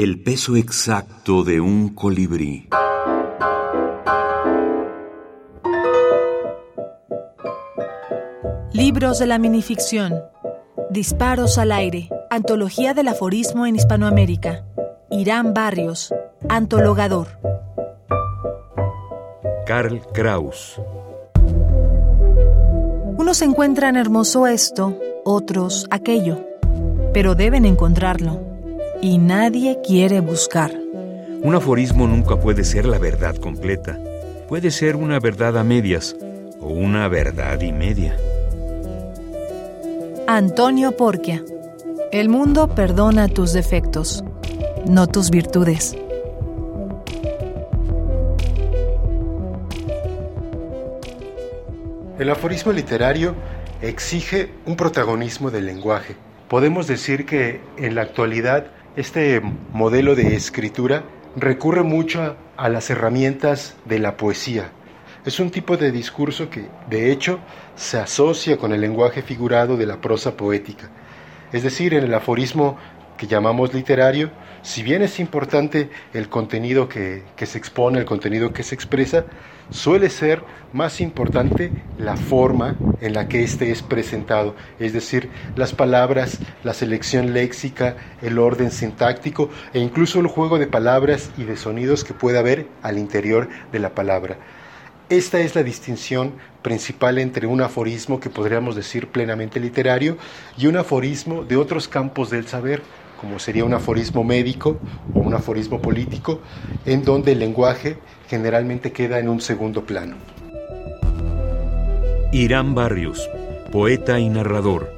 El peso exacto de un colibrí. Libros de la minificción. Disparos al aire. Antología del aforismo en Hispanoamérica. Irán Barrios. Antologador. Karl Kraus. Unos encuentran hermoso esto, otros aquello, pero deben encontrarlo y nadie quiere buscar. Un aforismo nunca puede ser la verdad completa. Puede ser una verdad a medias o una verdad y media. Antonio Porquia. El mundo perdona tus defectos, no tus virtudes. El aforismo literario exige un protagonismo del lenguaje. Podemos decir que en la actualidad este modelo de escritura recurre mucho a, las herramientas de la poesía. Es un tipo de discurso que, de hecho, se asocia con el lenguaje figurado de la prosa poética. Es decir, en el aforismo que llamamos literario, si bien es importante el contenido que, se expone, el contenido que se expresa, suele ser más importante la forma en la que éste es presentado, es decir, las palabras, la selección léxica, el orden sintáctico e incluso el juego de palabras y de sonidos que puede haber al interior de la palabra. Esta es la distinción principal entre un aforismo que podríamos decir plenamente literario y un aforismo de otros campos del saber, como sería un aforismo médico o un aforismo político, en donde el lenguaje generalmente queda en un segundo plano. Irán Barrios, poeta y narrador